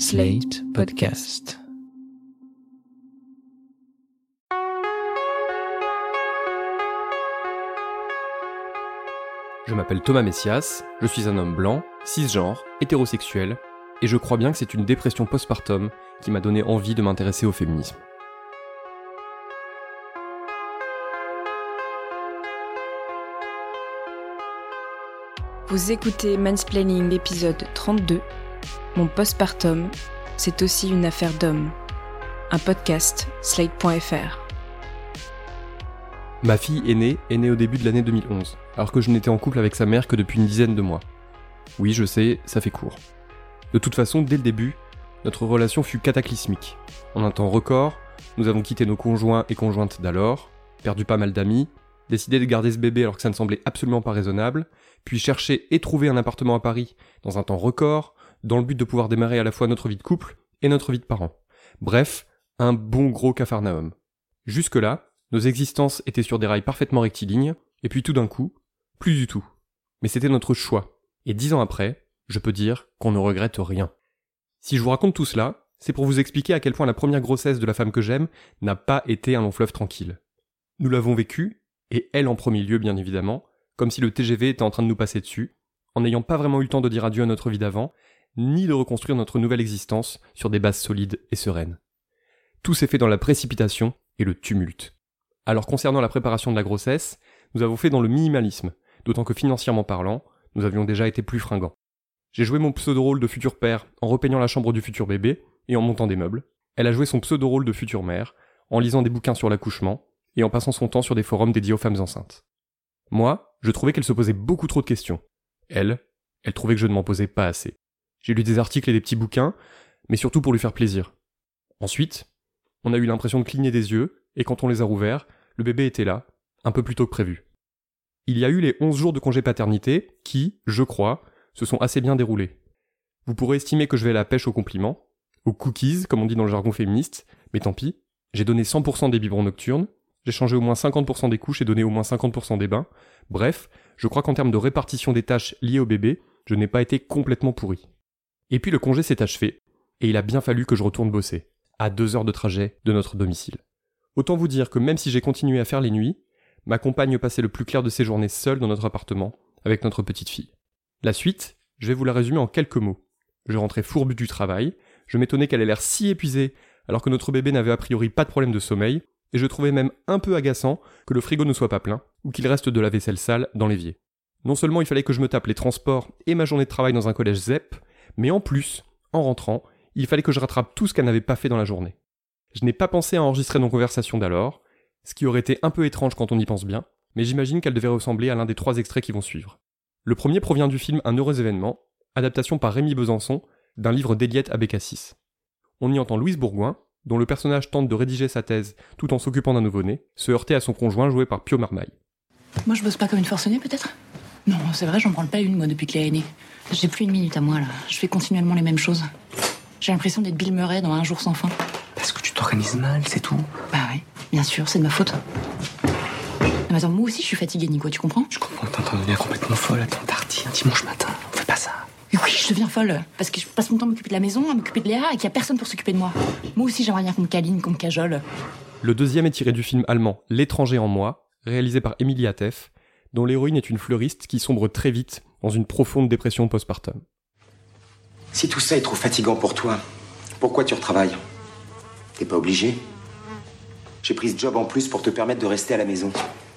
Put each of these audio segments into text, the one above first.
Slate Podcast. Je m'appelle Thomas Messias, je suis un homme blanc, cisgenre, hétérosexuel, et je crois bien que c'est une dépression postpartum qui m'a donné envie de m'intéresser au féminisme. Vous écoutez Mansplaining épisode 32. Mon postpartum, c'est aussi une affaire d'homme. Un podcast, slate.fr. Ma fille aînée est née au début de l'année 2011, alors que je n'étais en couple avec sa mère que depuis une dizaine de mois. Oui, je sais, ça fait court. De toute façon, dès le début, notre relation fut cataclysmique. En un temps record, nous avons quitté nos conjoints et conjointes d'alors, perdu pas mal d'amis, décidé de garder ce bébé alors que ça ne semblait absolument pas raisonnable, puis chercher et trouver un appartement à Paris dans un temps record, dans le but de pouvoir démarrer à la fois notre vie de couple et notre vie de parents. Bref, un bon gros cafarnaum. Jusque-là, nos existences étaient sur des rails parfaitement rectilignes, et puis tout d'un coup, plus du tout. Mais c'était notre choix. Et dix ans après, je peux dire qu'on ne regrette rien. Si je vous raconte tout cela, c'est pour vous expliquer à quel point la première grossesse de la femme que j'aime n'a pas été un long fleuve tranquille. Nous l'avons vécu, et elle en premier lieu bien évidemment, comme si le TGV était en train de nous passer dessus, en n'ayant pas vraiment eu le temps de dire adieu à notre vie d'avant, ni de reconstruire notre nouvelle existence sur des bases solides et sereines. Tout s'est fait dans la précipitation et le tumulte. Alors concernant la préparation de la grossesse, nous avons fait dans le minimalisme, d'autant que financièrement parlant, nous avions déjà été plus fringants. J'ai joué mon pseudo-rôle de futur père en repeignant la chambre du futur bébé et en montant des meubles. Elle a joué son pseudo-rôle de future mère en lisant des bouquins sur l'accouchement et en passant son temps sur des forums dédiés aux femmes enceintes. Moi, je trouvais qu'elle se posait beaucoup trop de questions. Elle, elle trouvait que je ne m'en posais pas assez. J'ai lu des articles et des petits bouquins, mais surtout pour lui faire plaisir. Ensuite, on a eu l'impression de cligner des yeux, et quand on les a rouverts, le bébé était là, un peu plus tôt que prévu. Il y a eu les 11 jours de congé paternité qui, je crois, se sont assez bien déroulés. Vous pourrez estimer que je vais à la pêche aux compliments, aux cookies, comme on dit dans le jargon féministe, mais tant pis, j'ai donné 100% des biberons nocturnes, j'ai changé au moins 50% des couches et donné au moins 50% des bains. Bref, je crois qu'en termes de répartition des tâches liées au bébé, je n'ai pas été complètement pourri. Et puis le congé s'est achevé, et il a bien fallu que je retourne bosser, à deux heures de trajet de notre domicile. Autant vous dire que même si j'ai continué à faire les nuits, ma compagne passait le plus clair de ses journées seule dans notre appartement, avec notre petite fille. La suite, je vais vous la résumer en quelques mots. Je rentrais fourbu du travail, je m'étonnais qu'elle ait l'air si épuisée alors que notre bébé n'avait a priori pas de problème de sommeil, et je trouvais même un peu agaçant que le frigo ne soit pas plein, ou qu'il reste de la vaisselle sale dans l'évier. Non seulement il fallait que je me tape les transports et ma journée de travail dans un collège ZEP, mais en plus, en rentrant, il fallait que je rattrape tout ce qu'elle n'avait pas fait dans la journée. Je n'ai pas pensé à enregistrer nos conversations d'alors, ce qui aurait été un peu étrange quand on y pense bien, mais j'imagine qu'elle devait ressembler à l'un des trois extraits qui vont suivre. Le premier provient du film Un heureux événement, adaptation par Rémi Besançon d'un livre d'Eliette Abécassis. On y entend Louise Bourgoin, dont le personnage tente de rédiger sa thèse tout en s'occupant d'un nouveau-né, se heurter à son conjoint joué par Pio Marmaille. Moi, je bosse pas comme une forcenée, peut-être? Non, c'est vrai, j'en branle pas une, moi, depuis que Léa est née. J'ai plus une minute à moi, là. Je fais continuellement les mêmes choses. J'ai l'impression d'être Bill Murray dans Un jour sans fin. Parce que tu t'organises mal, c'est tout. Bah oui, bien sûr, c'est de ma faute. Mais attends, moi aussi, je suis fatiguée, Nico, tu comprends? Je comprends, t'es en train de devenir complètement folle. Attends, Darty, un dimanche matin, on fait pas ça. Oui, je deviens folle. Parce que je passe mon temps à m'occuper de la maison, à m'occuper de Léa, et qu'il y a personne pour s'occuper de moi. Moi aussi, j'aimerais bien qu'on me câline, qu'on me cajole. Le deuxième est tiré du film allemand L'étranger en moi, réalisé par Emilie Atef, dont l'héroïne est une fleuriste qui sombre très vite dans une profonde dépression postpartum. Si tout ça est trop fatigant pour toi, pourquoi tu retravailles? T'es pas obligé J'ai pris ce job en plus pour te permettre de rester à la maison.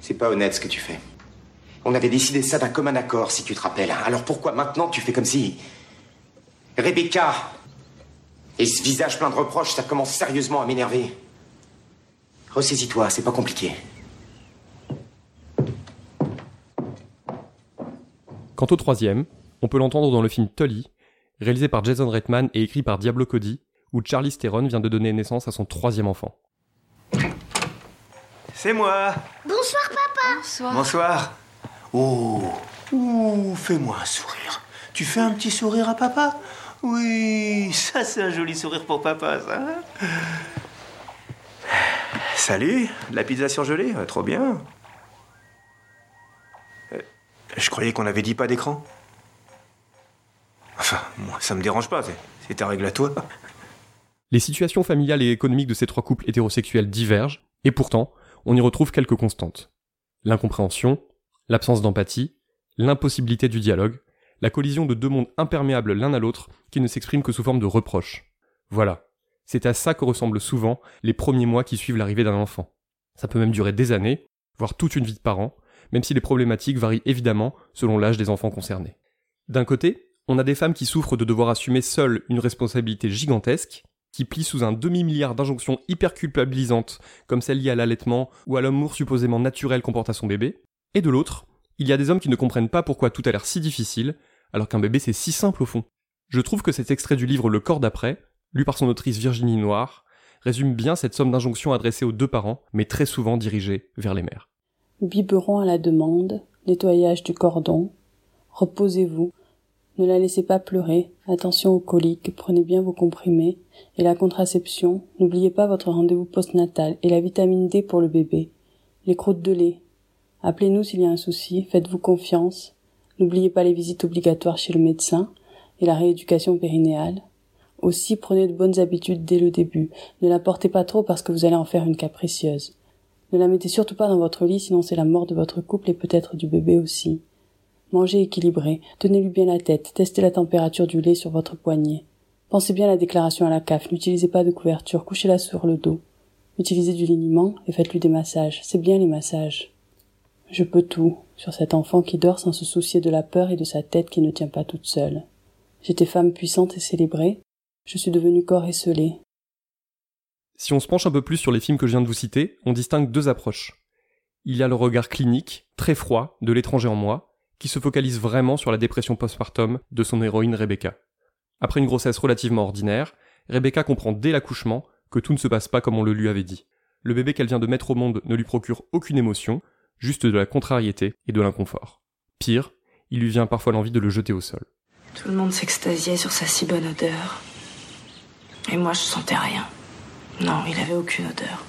C'est pas honnête ce que tu fais. On avait décidé ça d'un commun accord, si tu te rappelles. Alors pourquoi maintenant tu fais comme si... Rebecca Et ce visage plein de reproches, ça commence sérieusement à m'énerver? Ressaisis-toi, c'est pas compliqué. Quant au troisième, on peut l'entendre dans le film Tully, réalisé par Jason Reitman et écrit par Diablo Cody, où Charlie Theron vient de donner naissance à son troisième enfant. C'est moi Bonsoir papa Bonsoir. Bonsoir Oh Ouh, fais-moi un sourire. Tu fais un petit sourire à papa? Oui, ça c'est un joli sourire pour papa, ça. Salut, de la pizza surgelée, trop bien. Je croyais qu'on avait dit pas d'écran. Enfin, moi, ça me dérange pas, c'est ta règle à toi. Les situations familiales et économiques de ces trois couples hétérosexuels divergent, et pourtant, on y retrouve quelques constantes. L'incompréhension, l'absence d'empathie, l'impossibilité du dialogue, la collision de deux mondes imperméables l'un à l'autre qui ne s'expriment que sous forme de reproches. Voilà. C'est à ça que ressemblent souvent les premiers mois qui suivent l'arrivée d'un enfant. Ça peut même durer des années, voire toute une vie de parent, même si les problématiques varient évidemment selon l'âge des enfants concernés. D'un côté, on a des femmes qui souffrent de devoir assumer seules une responsabilité gigantesque, qui plient sous un demi-milliard d'injonctions hyper culpabilisantes, comme celle liée à l'allaitement ou à l'amour supposément naturel qu'on porte à son bébé, et de l'autre, il y a des hommes qui ne comprennent pas pourquoi tout a l'air si difficile, alors qu'un bébé c'est si simple au fond. Je trouve que cet extrait du livre Le corps d'après, lu par son autrice Virginie Noir, résume bien cette somme d'injonctions adressées aux deux parents, mais très souvent dirigées vers les mères. Biberon à la demande, nettoyage du cordon, reposez-vous, ne la laissez pas pleurer, attention aux coliques, prenez bien vos comprimés, et la contraception, n'oubliez pas votre rendez-vous postnatal et la vitamine D pour le bébé, les croûtes de lait. Appelez-nous s'il y a un souci, faites-vous confiance, n'oubliez pas les visites obligatoires chez le médecin et la rééducation périnéale. Aussi prenez de bonnes habitudes dès le début, ne la portez pas trop parce que vous allez en faire une capricieuse. Ne la mettez surtout pas dans votre lit sinon c'est la mort de votre couple et peut-être du bébé aussi. Mangez équilibré, tenez-lui bien la tête, testez la température du lait sur votre poignet. Pensez bien à la déclaration à la CAF, n'utilisez pas de couverture, couchez-la sur le dos. Utilisez du liniment et faites-lui des massages, c'est bien les massages. Je peux tout sur cet enfant qui dort sans se soucier de la peur et de sa tête qui ne tient pas toute seule. J'étais femme puissante et célébrée, je suis devenue corps esselé. Si on se penche un peu plus sur les films que je viens de vous citer, on distingue deux approches. Il y a le regard clinique, très froid, de l'étranger en moi, qui se focalise vraiment sur la dépression postpartum de son héroïne Rebecca. Après une grossesse relativement ordinaire, Rebecca comprend dès l'accouchement que tout ne se passe pas comme on le lui avait dit. Le bébé qu'elle vient de mettre au monde ne lui procure aucune émotion, juste de la contrariété et de l'inconfort. Pire, il lui vient parfois l'envie de le jeter au sol. Tout le monde s'extasiait sur sa si bonne odeur. Et moi, je sentais rien. Non, il avait aucune odeur.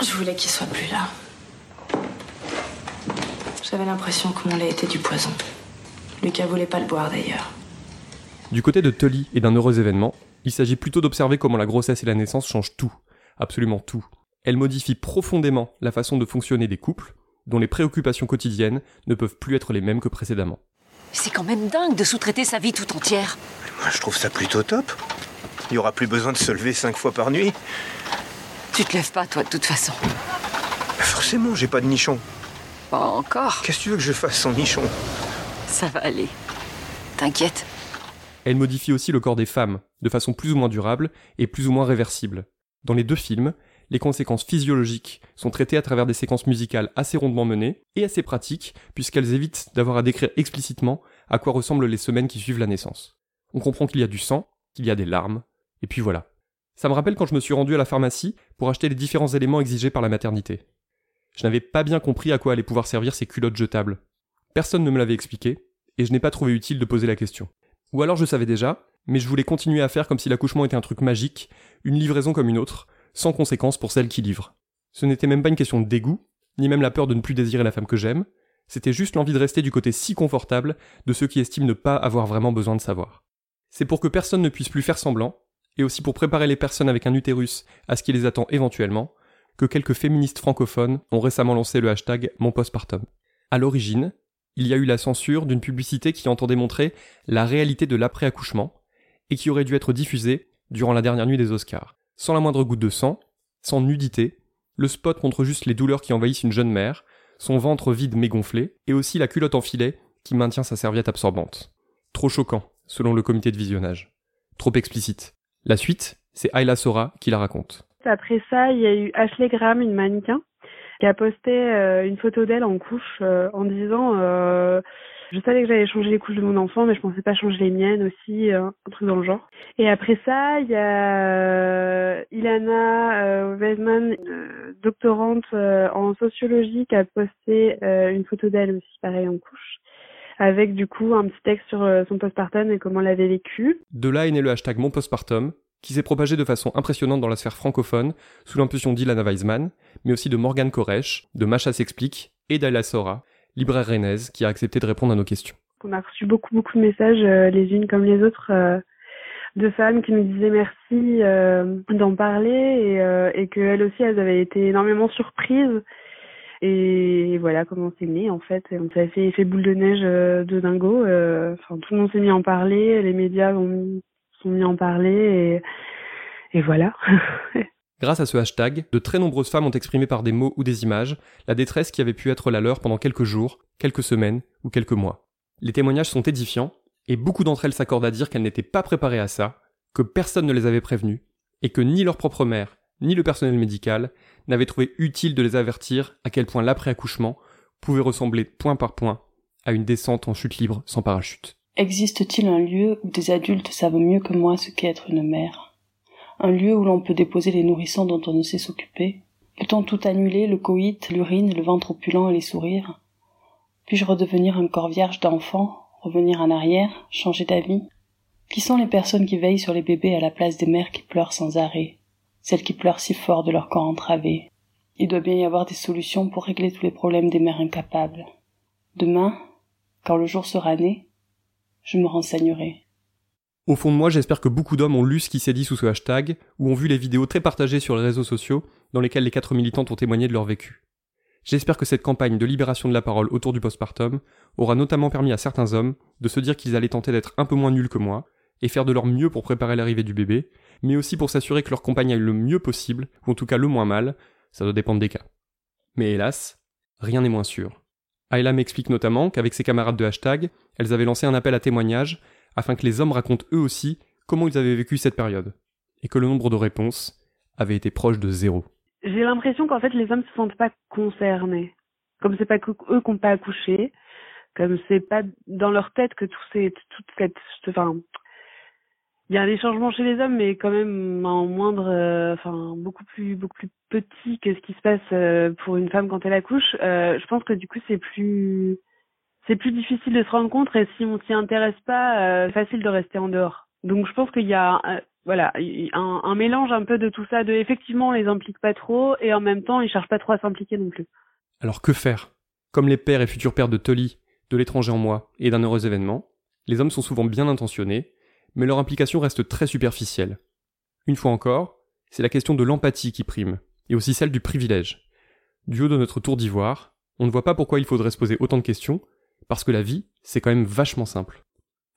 Je voulais qu'il soit plus là. J'avais l'impression que mon lait était du poison. Lucas voulait pas le boire d'ailleurs. Du côté de Tully et d'un heureux événement, il s'agit plutôt d'observer comment la grossesse et la naissance changent tout, absolument tout. Elle modifie profondément la façon de fonctionner des couples, dont les préoccupations quotidiennes ne peuvent plus être les mêmes que précédemment. C'est quand même dingue de sous-traiter sa vie tout entière. Moi, je trouve ça plutôt top. Il n'y aura plus besoin de se lever cinq fois par nuit. Tu te lèves pas, toi, de toute façon. Forcément, j'ai pas de nichon. Pas encore. Qu'est-ce que tu veux que je fasse sans nichon? Ça va aller. T'inquiète. Elle modifie aussi le corps des femmes, de façon plus ou moins durable et plus ou moins réversible. Dans les deux films, les conséquences physiologiques sont traitées à travers des séquences musicales assez rondement menées et assez pratiques, puisqu'elles évitent d'avoir à décrire explicitement à quoi ressemblent les semaines qui suivent la naissance. On comprend qu'il y a du sang, qu'il y a des larmes, et puis voilà. Ça me rappelle quand je me suis rendu à la pharmacie pour acheter les différents éléments exigés par la maternité. Je n'avais pas bien compris à quoi allaient pouvoir servir ces culottes jetables. Personne ne me l'avait expliqué, et je n'ai pas trouvé utile de poser la question. Ou alors je savais déjà, mais je voulais continuer à faire comme si l'accouchement était un truc magique, une livraison comme une autre, sans conséquence pour celle qui livre. Ce n'était même pas une question de dégoût, ni même la peur de ne plus désirer la femme que j'aime, c'était juste l'envie de rester du côté si confortable de ceux qui estiment ne pas avoir vraiment besoin de savoir. C'est pour que personne ne puisse plus faire semblant, et aussi pour préparer les personnes avec un utérus à ce qui les attend éventuellement, que quelques féministes francophones ont récemment lancé le hashtag Mon postpartum. À l'origine, il y a eu la censure d'une publicité qui entendait montrer la réalité de l'après-accouchement, et qui aurait dû être diffusée durant la dernière nuit des Oscars. Sans la moindre goutte de sang, sans nudité, le spot montre juste les douleurs qui envahissent une jeune mère, son ventre vide mais gonflé, et aussi la culotte en filet qui maintient sa serviette absorbante. Trop choquant, selon le comité de visionnage. Trop explicite. La suite, c'est Ayla Sora qui la raconte. Après ça, il y a eu Ashley Graham, une mannequin, qui a posté euh, une photo d'elle en couche euh, en disant euh, je savais que j'allais changer les couches de mon enfant, mais je pensais pas changer les miennes aussi, un truc dans le genre. Et après ça, il y a Ilana Weisman, une doctorante en sociologie, qui a posté une photo d'elle aussi, pareil, en couche avec du coup un petit texte sur son postpartum et comment l'avait vécu. De là est né le hashtag Mon postpartum, qui s'est propagé de façon impressionnante dans la sphère francophone, sous l'impulsion d'Ilana Weisman, mais aussi de Morgan Koresh, de Macha s'explique, et d'Ayla Sora, libraire rennaise, qui a accepté de répondre à nos questions. On a reçu beaucoup beaucoup de messages, euh, les unes comme les autres, euh, de femmes qui nous disaient merci euh, d'en parler et, euh, et qu'elles aussi elles avaient été énormément surprises et voilà comment c'est né en fait on s'est fait boule de neige euh, de dingo enfin tout le monde s'est mis à en parler les médias ont sont mis en parler et, et voilà Grâce à ce hashtag, de très nombreuses femmes ont exprimé par des mots ou des images la détresse qui avait pu être la leur pendant quelques jours, quelques semaines ou quelques mois. Les témoignages sont édifiants, et beaucoup d'entre elles s'accordent à dire qu'elles n'étaient pas préparées à ça, que personne ne les avait prévenues, et que ni leur propre mère, ni le personnel médical n'avaient trouvé utile de les avertir à quel point l'après-accouchement pouvait ressembler point par point à une descente en chute libre sans parachute. Existe-t-il un lieu où des adultes savent mieux que moi ce qu'est être une mère? Un lieu où l'on peut déposer les nourrissons dont on ne sait s'occuper? Peut-on tout annuler, le coït, l'urine, le ventre opulent et les sourires? Puis-je redevenir un corps vierge d'enfant, revenir en arrière, changer d'avis? Qui sont les personnes qui veillent sur les bébés à la place des mères qui pleurent sans arrêt, celles qui pleurent si fort de leur corps entravé Il doit bien y avoir des solutions pour régler tous les problèmes des mères incapables. Demain, quand le jour sera né, je me renseignerai. Au fond de moi, j'espère que beaucoup d'hommes ont lu ce qui s'est dit sous ce hashtag, ou ont vu les vidéos très partagées sur les réseaux sociaux dans lesquelles les quatre militantes ont témoigné de leur vécu. J'espère que cette campagne de libération de la parole autour du postpartum aura notamment permis à certains hommes de se dire qu'ils allaient tenter d'être un peu moins nuls que moi, et faire de leur mieux pour préparer l'arrivée du bébé, mais aussi pour s'assurer que leur compagne aille le mieux possible, ou en tout cas le moins mal, ça doit dépendre des cas. Mais hélas, rien n'est moins sûr. Ayla m'explique notamment qu'avec ses camarades de hashtag, elles avaient lancé un appel à témoignages afin que les hommes racontent eux aussi comment ils avaient vécu cette période, et que le nombre de réponses avait été proche de zéro. J'ai l'impression qu'en fait les hommes se sentent pas concernés, comme c'est pas eux qui n'ont pas accouché, comme c'est pas dans leur tête que tout c'est toute cette, il y a des changements chez les hommes, mais quand même en moindre, euh, enfin beaucoup plus beaucoup plus petit que ce qui se passe euh, pour une femme quand elle accouche. Euh, je pense que du coup c'est plus c'est plus difficile de se rendre compte et si on s'y intéresse pas, c'est facile de rester en dehors. Donc je pense qu'il y a voilà un, un, mélange un peu de tout ça, de effectivement on les implique pas trop et en même temps ils cherchent pas trop à s'impliquer non plus. Alors que faire? Comme les pères et futurs pères de Tully, de l'étranger en moi et d'un heureux événement, les hommes sont souvent bien intentionnés, mais leur implication reste très superficielle. Une fois encore, c'est la question de l'empathie qui prime, et aussi celle du privilège. Du haut de notre tour d'ivoire, on ne voit pas pourquoi il faudrait se poser autant de questions, parce que la vie, c'est quand même vachement simple.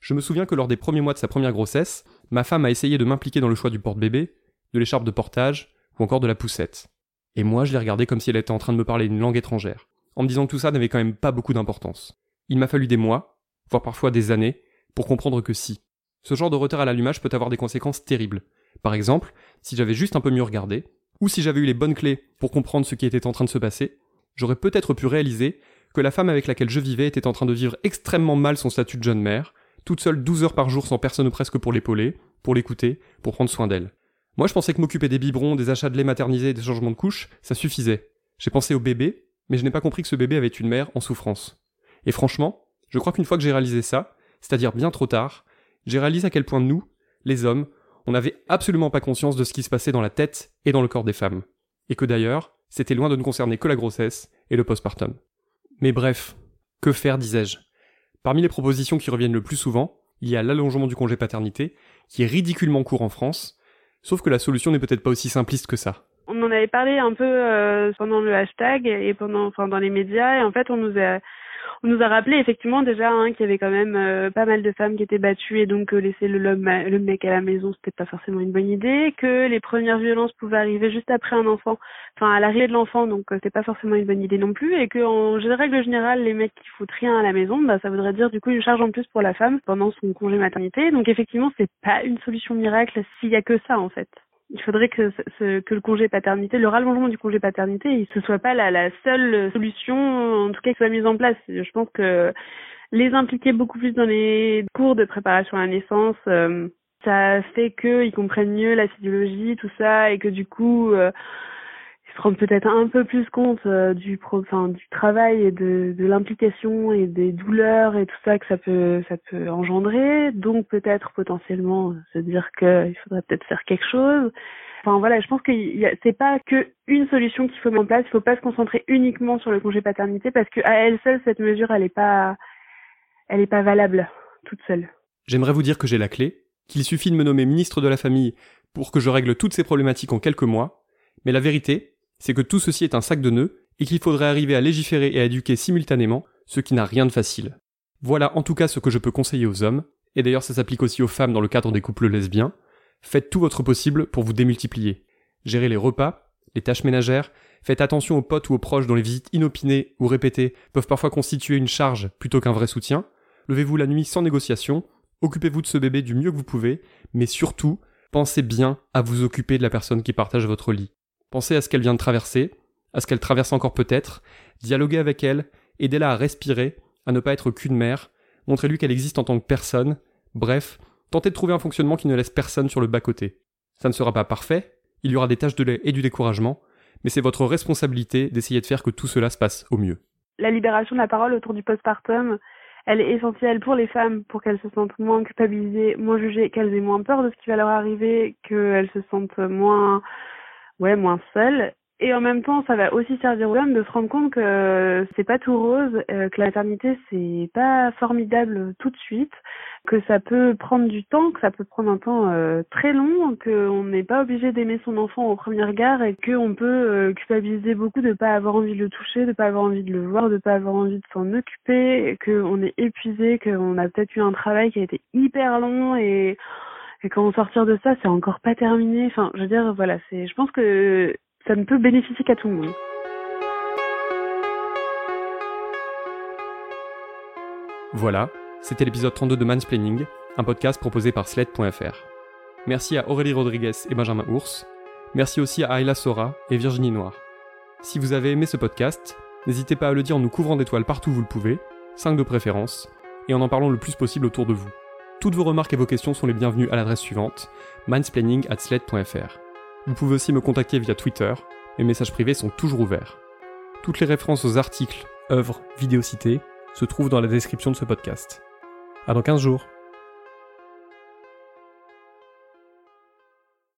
Je me souviens que lors des premiers mois de sa première grossesse, ma femme a essayé de m'impliquer dans le choix du porte-bébé, de l'écharpe de portage, ou encore de la poussette. Et moi, je l'ai regardée comme si elle était en train de me parler une langue étrangère, en me disant que tout ça n'avait quand même pas beaucoup d'importance. Il m'a fallu des mois, voire parfois des années, pour comprendre que si. Ce genre de retard à l'allumage peut avoir des conséquences terribles. Par exemple, si j'avais juste un peu mieux regardé, ou si j'avais eu les bonnes clés pour comprendre ce qui était en train de se passer, j'aurais peut-être pu réaliser que la femme avec laquelle je vivais était en train de vivre extrêmement mal son statut de jeune mère, toute seule 12 heures par jour sans personne presque pour l'épauler, pour l'écouter, pour prendre soin d'elle. Moi, je pensais que m'occuper des biberons, des achats de lait maternisé et des changements de couches, ça suffisait. J'ai pensé au bébé, mais je n'ai pas compris que ce bébé avait une mère en souffrance. Et franchement, je crois qu'une fois que j'ai réalisé ça, c'est-à-dire bien trop tard, j'ai réalisé à quel point nous, les hommes, on n'avait absolument pas conscience de ce qui se passait dans la tête et dans le corps des femmes. Et que d'ailleurs, c'était loin de ne concerner que la grossesse et le postpartum. Mais bref, que faire, disais-je? Parmi les propositions qui reviennent le plus souvent, il y a l'allongement du congé paternité, qui est ridiculement court en France, sauf que la solution n'est peut-être pas aussi simpliste que ça. On en avait parlé un peu euh, pendant le hashtag et pendant, dans les médias, et en fait, on nous a, on nous a rappelé effectivement déjà hein, qu'il y avait quand même euh, pas mal de femmes qui étaient battues et donc euh, laisser le, le mec à la maison c'était pas forcément une bonne idée, que les premières violences pouvaient arriver juste après un enfant, enfin à l'arrivée de l'enfant donc euh, c'était pas forcément une bonne idée non plus et que en règle générale les mecs qui foutent rien à la maison bah ça voudrait dire du coup une charge en plus pour la femme pendant son congé maternité donc effectivement c'est pas une solution miracle s'il y a que ça en fait il faudrait que, ce, que le congé paternité, le rallongement du congé paternité, ce soit pas la, la seule solution, en tout cas, qui soit mise en place. Je pense que les impliquer beaucoup plus dans les cours de préparation à la naissance, euh, ça fait qu'ils comprennent mieux la physiologie, tout ça, et que du coup, euh, se rendre peut-être un peu plus compte euh, du pro, du travail et de, de l'implication et des douleurs et tout ça que ça peut ça peut engendrer. Donc peut-être potentiellement euh, se dire qu'il faudrait peut-être faire quelque chose. Enfin voilà je pense que c'est pas que une solution qu'il faut mettre en place. Il faut pas se concentrer uniquement sur le congé paternité parce que à elle seule cette mesure elle est pas elle est pas valable toute seule. J'aimerais vous dire que j'ai la clé qu'il suffit de me nommer ministre de la famille pour que je règle toutes ces problématiques en quelques mois, mais la vérité, c'est que tout ceci est un sac de nœuds et qu'il faudrait arriver à légiférer et à éduquer simultanément, ce qui n'a rien de facile. Voilà en tout cas ce que je peux conseiller aux hommes, et d'ailleurs ça s'applique aussi aux femmes dans le cadre des couples lesbiens. Faites tout votre possible pour vous démultiplier. Gérez les repas, les tâches ménagères, faites attention aux potes ou aux proches dont les visites inopinées ou répétées peuvent parfois constituer une charge plutôt qu'un vrai soutien. Levez-vous la nuit sans négociation, occupez-vous de ce bébé du mieux que vous pouvez, mais surtout, pensez bien à vous occuper de la personne qui partage votre lit. Pensez à ce qu'elle vient de traverser, à ce qu'elle traverse encore peut-être, dialoguez avec elle, aidez-la à respirer, à ne pas être qu'une mère, montrez-lui qu'elle existe en tant que personne, bref, tentez de trouver un fonctionnement qui ne laisse personne sur le bas-côté. Ça ne sera pas parfait, il y aura des tâches de lait et du découragement, mais c'est votre responsabilité d'essayer de faire que tout cela se passe au mieux. La libération de la parole autour du postpartum, elle est essentielle pour les femmes pour qu'elles se sentent moins culpabilisées, moins jugées, qu'elles aient moins peur de ce qui va leur arriver, qu'elles se sentent moins, ouais, moins seules. Et en même temps, ça va aussi servir aux hommes de se rendre compte que c'est pas tout rose, euh, que la maternité c'est pas formidable tout de suite, que ça peut prendre du temps, que ça peut prendre un temps euh, très long, qu'on n'est pas obligé d'aimer son enfant au premier regard et qu'on peut euh, culpabiliser beaucoup de pas avoir envie de le toucher, de pas avoir envie de le voir, de pas avoir envie de s'en occuper, qu'on est épuisé, qu'on a peut-être eu un travail qui a été hyper long et et quand on sortir de ça, c'est encore pas terminé. Enfin, je veux dire, voilà, c'est, je pense que ça ne peut bénéficier qu'à tout le monde. Voilà, c'était l'épisode 32 de Mansplaining, un podcast proposé par Sled.fr. Merci à Aurélie Rodriguez et Benjamin Ours. Merci aussi à Ayla Sora et Virginie Noir. Si vous avez aimé ce podcast, n'hésitez pas à le dire en nous couvrant d'étoiles partout où vous le pouvez, 5 de préférence, et en en parlant le plus possible autour de vous. Toutes vos remarques et vos questions sont les bienvenues à l'adresse suivante, mansplaining@sled.fr. Vous pouvez aussi me contacter via Twitter, mes messages privés sont toujours ouverts. Toutes les références aux articles, œuvres, vidéos citées se trouvent dans la description de ce podcast. À dans 15 jours